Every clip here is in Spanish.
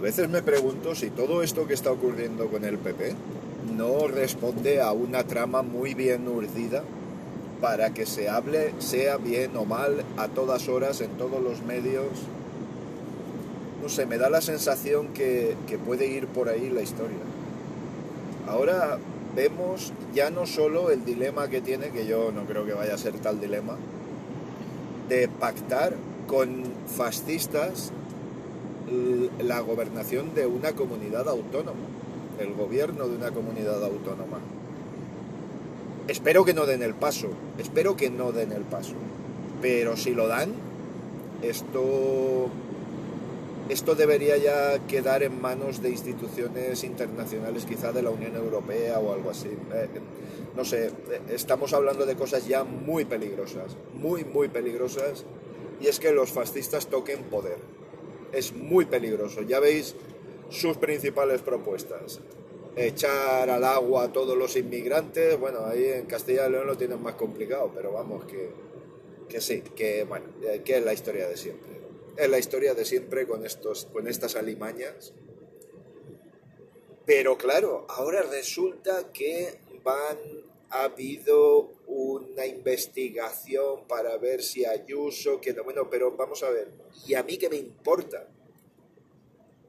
A veces me pregunto si todo esto que está ocurriendo con el PP no responde a una trama muy bien urdida para que se hable, sea bien o mal, a todas horas, en todos los medios. No sé, me da la sensación que, que puede ir por ahí la historia. Ahora vemos ya no solo el dilema que tiene, que yo no creo que vaya a ser tal dilema, de pactar con fascistas la gobernación de una comunidad autónoma, el gobierno de una comunidad autónoma. Espero que no den el paso, espero que no den el paso, pero si lo dan, esto, esto debería ya quedar en manos de instituciones internacionales, quizá de la Unión Europea o algo así. Eh, no sé, estamos hablando de cosas ya muy peligrosas, muy, muy peligrosas, y es que los fascistas toquen poder es muy peligroso. Ya veis sus principales propuestas. Echar al agua a todos los inmigrantes, bueno, ahí en Castilla y León lo tienen más complicado, pero vamos, que, que sí, que bueno, que es la historia de siempre. Es la historia de siempre con, estos, con estas alimañas. Pero claro, ahora resulta que van ha habido una investigación para ver si Ayuso, que no, bueno, pero vamos a ver, ¿y a mí qué me importa?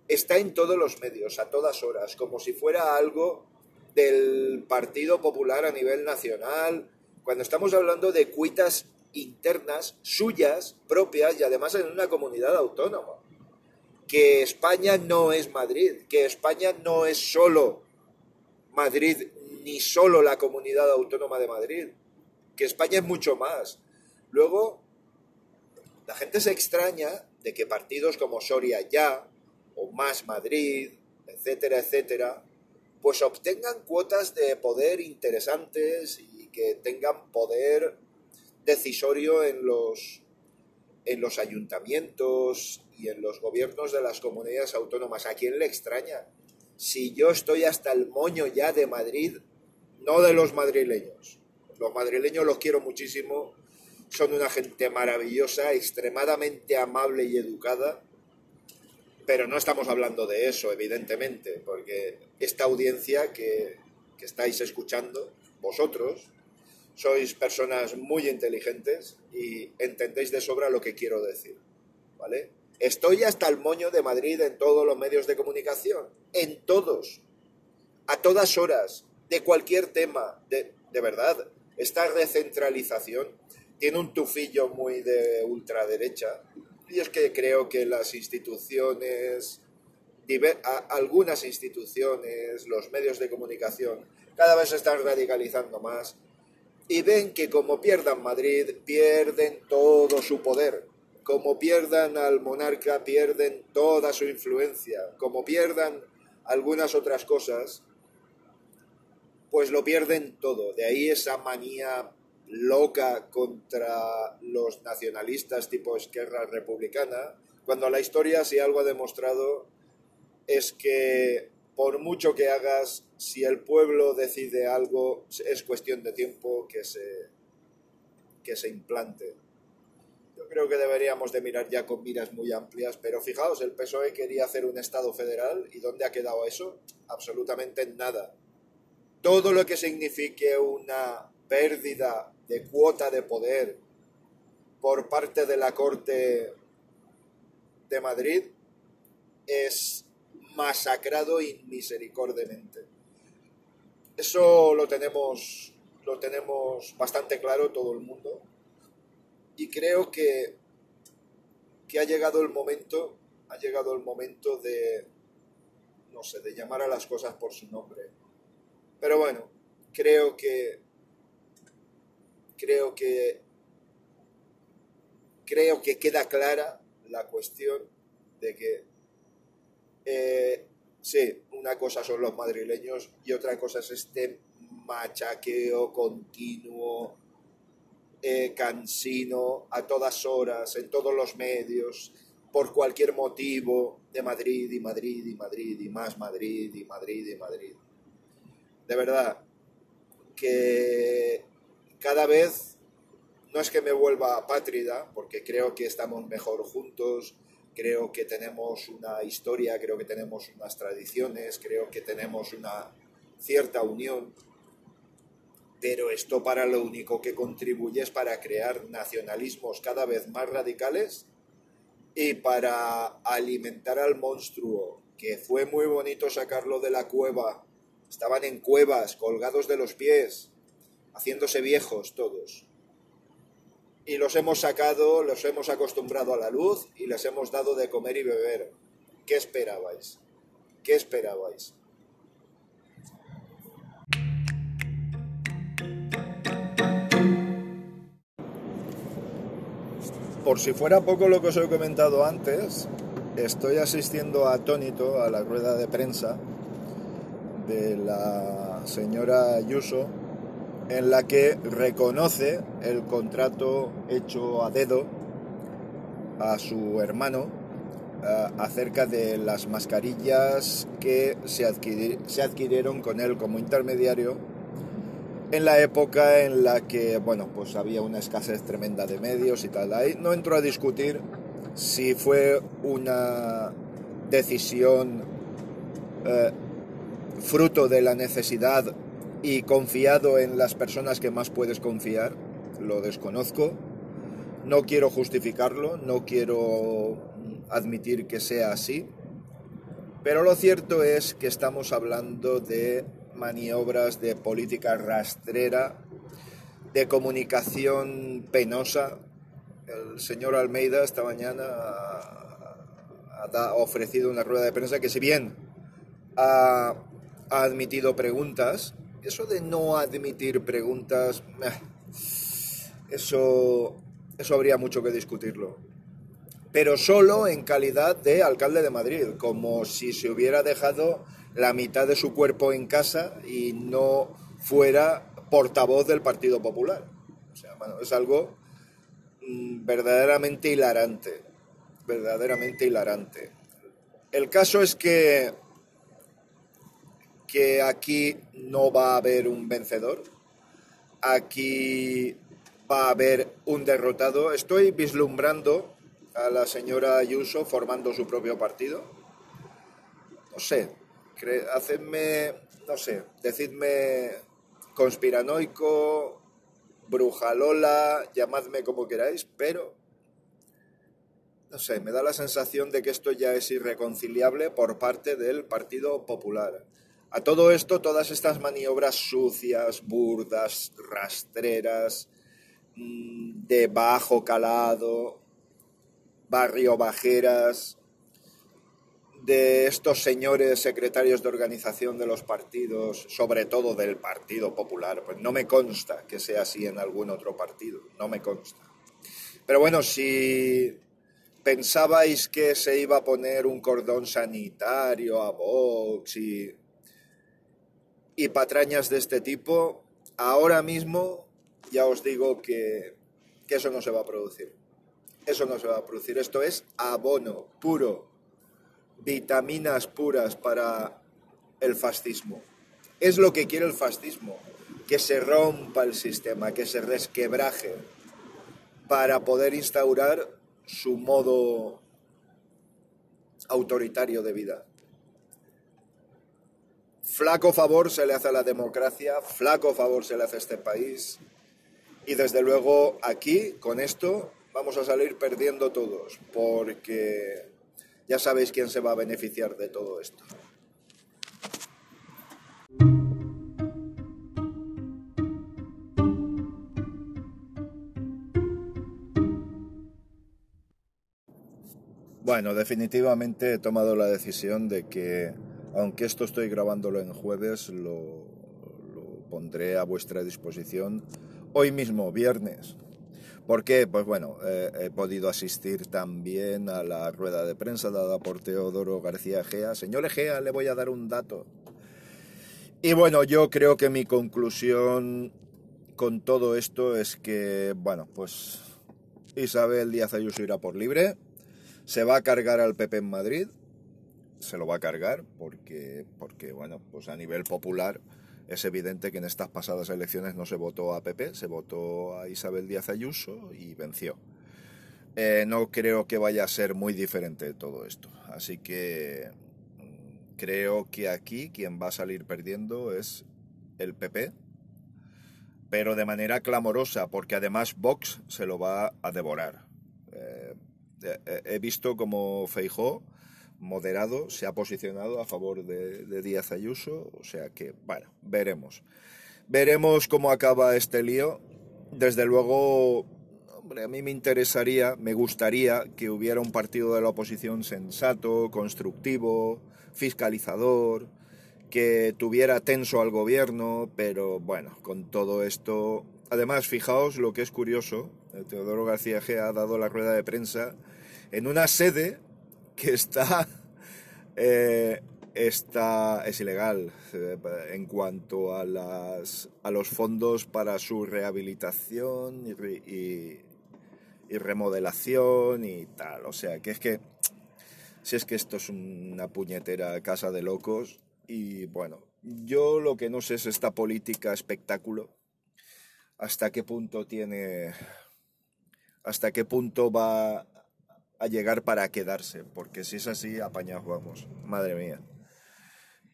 Está en todos los medios, a todas horas, como si fuera algo del Partido Popular a nivel nacional, cuando estamos hablando de cuitas internas suyas, propias y además en una comunidad autónoma. Que España no es Madrid, que España no es solo Madrid ni solo la comunidad autónoma de Madrid, que España es mucho más. Luego, la gente se extraña de que partidos como Soria Ya o Más Madrid, etcétera, etcétera, pues obtengan cuotas de poder interesantes y que tengan poder decisorio en los, en los ayuntamientos y en los gobiernos de las comunidades autónomas. ¿A quién le extraña? Si yo estoy hasta el moño ya de Madrid no de los madrileños. Los madrileños los quiero muchísimo, son una gente maravillosa, extremadamente amable y educada, pero no estamos hablando de eso, evidentemente, porque esta audiencia que, que estáis escuchando, vosotros, sois personas muy inteligentes y entendéis de sobra lo que quiero decir, ¿vale? Estoy hasta el moño de Madrid en todos los medios de comunicación, en todos, a todas horas, de cualquier tema, de, verdad. Esta recentralización tiene un tufillo muy de ultraderecha y es que creo que las instituciones, algunas instituciones, los medios de comunicación, cada vez se están radicalizando más y ven que como pierdan Madrid, pierden todo su poder. Como pierdan al monarca, pierden toda su influencia. Como pierdan algunas otras cosas, pues lo pierden todo. De ahí esa manía loca contra los nacionalistas tipo Esquerra Republicana, cuando la historia, si algo ha demostrado, es que por mucho que hagas, si el pueblo decide algo, es cuestión de tiempo que se, que se implante. Yo creo que deberíamos de mirar ya con miras muy amplias, pero fijaos, el PSOE quería hacer un Estado federal y ¿dónde ha quedado eso? Absolutamente nada todo lo que signifique una pérdida de cuota de poder por parte de la Corte de Madrid es masacrado inmisericordiamente. Eso lo tenemos, lo tenemos bastante claro todo el mundo y creo que, que ha llegado el momento, ha llegado el momento de, no sé, de llamar a las cosas por su nombre pero bueno, creo que. Creo que. Creo que queda clara la cuestión de que. Eh, sí, una cosa son los madrileños y otra cosa es este machaqueo continuo, eh, cansino, a todas horas, en todos los medios, por cualquier motivo, de Madrid y Madrid y Madrid y más Madrid y Madrid y Madrid de verdad, que cada vez no es que me vuelva apátrida, porque creo que estamos mejor juntos, creo que tenemos una historia, creo que tenemos unas tradiciones, creo que tenemos una cierta unión, pero esto para lo único que contribuye es para crear nacionalismos cada vez más radicales y para alimentar al monstruo, que fue muy bonito sacarlo de la cueva. Estaban en cuevas, colgados de los pies, haciéndose viejos todos. Y los hemos sacado, los hemos acostumbrado a la luz y les hemos dado de comer y beber. ¿Qué esperabais? ¿Qué esperabais? Por si fuera poco lo que os he comentado antes, estoy asistiendo atónito a la rueda de prensa de la señora Ayuso en la que reconoce el contrato hecho a dedo a su hermano eh, acerca de las mascarillas que se, se adquirieron con él como intermediario en la época en la que, bueno, pues había una escasez tremenda de medios y tal. Ahí no entro a discutir si fue una decisión eh, fruto de la necesidad y confiado en las personas que más puedes confiar. Lo desconozco. No quiero justificarlo, no quiero admitir que sea así. Pero lo cierto es que estamos hablando de maniobras de política rastrera, de comunicación penosa. El señor Almeida esta mañana ha, ofrecido una rueda de prensa que si bien ha, admitido preguntas, eso de no admitir preguntas, eso, eso habría mucho que discutirlo. Pero solo en calidad de alcalde de Madrid, como si se hubiera dejado la mitad de su cuerpo en casa y no fuera portavoz del Partido Popular. O sea, bueno, es algo mm, verdaderamente hilarante, verdaderamente hilarante. El caso es que, que aquí no va a haber un vencedor, aquí va a haber un derrotado. Estoy vislumbrando a la señora Ayuso formando su propio partido. No sé, hacedme, no sé, decidme conspiranoico, brujalola, llamadme como queráis, pero no sé, me da la sensación de que esto ya es irreconciliable por parte del Partido Popular. A todo esto, todas estas maniobras sucias, burdas, rastreras, mm, de bajo calado, barrio bajeras, de estos señores secretarios de organización de los partidos, sobre todo del Partido Popular, pues no me consta que sea así en algún otro partido, no me consta. Pero bueno, si pensabais que se iba a poner un cordón sanitario a Vox y, y patrañas de este tipo, ahora mismo ya os digo que, que eso no se va a producir. Eso no se va a producir. Esto es abono puro vitaminas puras para el fascismo. Es lo que quiere el fascismo, que se rompa el sistema, que se resquebraje para poder instaurar su modo autoritario de vida. Flaco favor se le hace a la democracia, flaco favor se le hace a este país y desde luego aquí, con esto, vamos a salir perdiendo todos, porque ya sabéis quién se va a beneficiar de todo esto. Bueno, definitivamente he tomado la decisión de que, aunque esto estoy grabándolo en jueves, lo, pondré a vuestra disposición hoy mismo, viernes, ¿Por qué? Pues bueno, eh, he podido asistir también a la rueda de prensa dada por Teodoro García Egea. Señor Egea, le voy a dar un dato. Y bueno, yo creo que mi conclusión con todo esto es que, bueno, pues Isabel Díaz Ayuso irá por libre, se va a cargar al PP en Madrid, se lo va a cargar porque, porque bueno, pues a nivel popular es evidente que en estas pasadas elecciones no se votó a PP, se votó a Isabel Díaz Ayuso y venció. eh, no creo que vaya a ser muy diferente todo esto. Así que mm, creo que aquí quien va a salir perdiendo es el PP, pero de manera clamorosa, porque además Vox se lo va a devorar. Eh, he visto como Feijó, moderado, se ha posicionado a favor de, Díaz Ayuso, o sea que, bueno, veremos. Veremos cómo acaba este lío. Desde luego, hombre, a mí me interesaría, me gustaría que hubiera un partido de la oposición sensato, constructivo, fiscalizador, que tuviera tenso al gobierno, pero bueno, con todo esto... Además, fijaos lo que es curioso, Teodoro García G ha dado la rueda de prensa en una sede que está eh, esta es ilegal eh, en cuanto a, las, a los fondos para su rehabilitación y, remodelación y tal. O sea, que es que, si es que esto es una puñetera casa de locos y bueno, yo lo que no sé es esta política espectáculo, hasta qué punto tiene, hasta qué punto va a llegar para quedarse, porque si es así, apañados vamos, madre mía.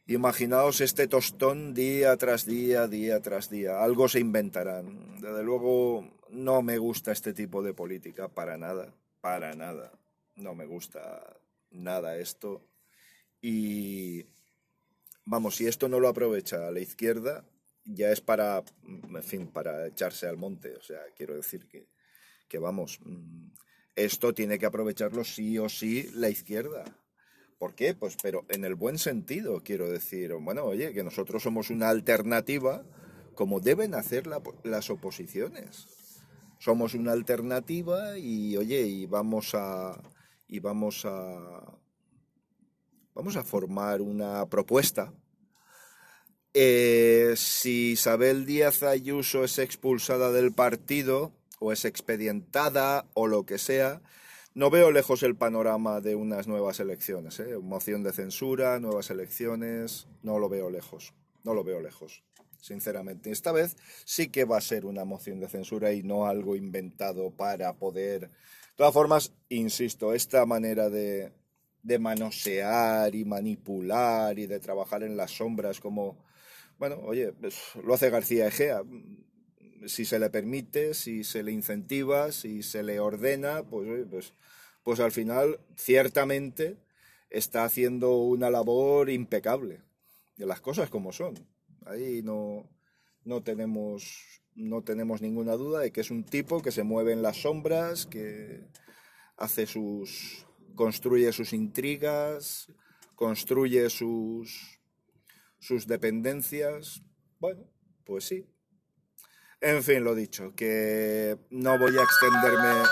Imaginaos este tostón día tras día, día tras día. Algo se inventarán. Desde luego no me gusta este tipo de política para nada, para nada. No me gusta nada esto. Y vamos, si esto no lo aprovecha la izquierda, ya es para, en fin, para echarse al monte. O sea, quiero decir que, que vamos, mm, esto tiene que aprovecharlo sí o sí la izquierda. ¿Por qué? Pues pero en el buen sentido, quiero decir, bueno, oye, que nosotros somos una alternativa como deben hacer las oposiciones. Somos una alternativa y oye, y vamos a y vamos a vamos a formar una propuesta. Eh, si Isabel Díaz Ayuso es expulsada del partido o es expedientada o lo que sea, no veo lejos el panorama de unas nuevas elecciones. ¿eh? Moción de censura, nuevas elecciones, no lo veo lejos. No lo veo lejos, sinceramente. Esta vez sí que va a ser una moción de censura y no algo inventado para poder... De todas formas, insisto, esta manera de, de manosear y manipular y de trabajar en las sombras como... Bueno, oye, pues, lo hace García Egea si se le permite, si se le incentiva, si se le ordena, pues, pues, pues al final ciertamente está haciendo una labor impecable de las cosas como son. Ahí no, no, tenemos, no tenemos ninguna duda de que es un tipo que se mueve en las sombras, que hace sus construye sus intrigas, construye sus sus dependencias. Bueno, pues sí, en fin, lo dicho, que no voy a extenderme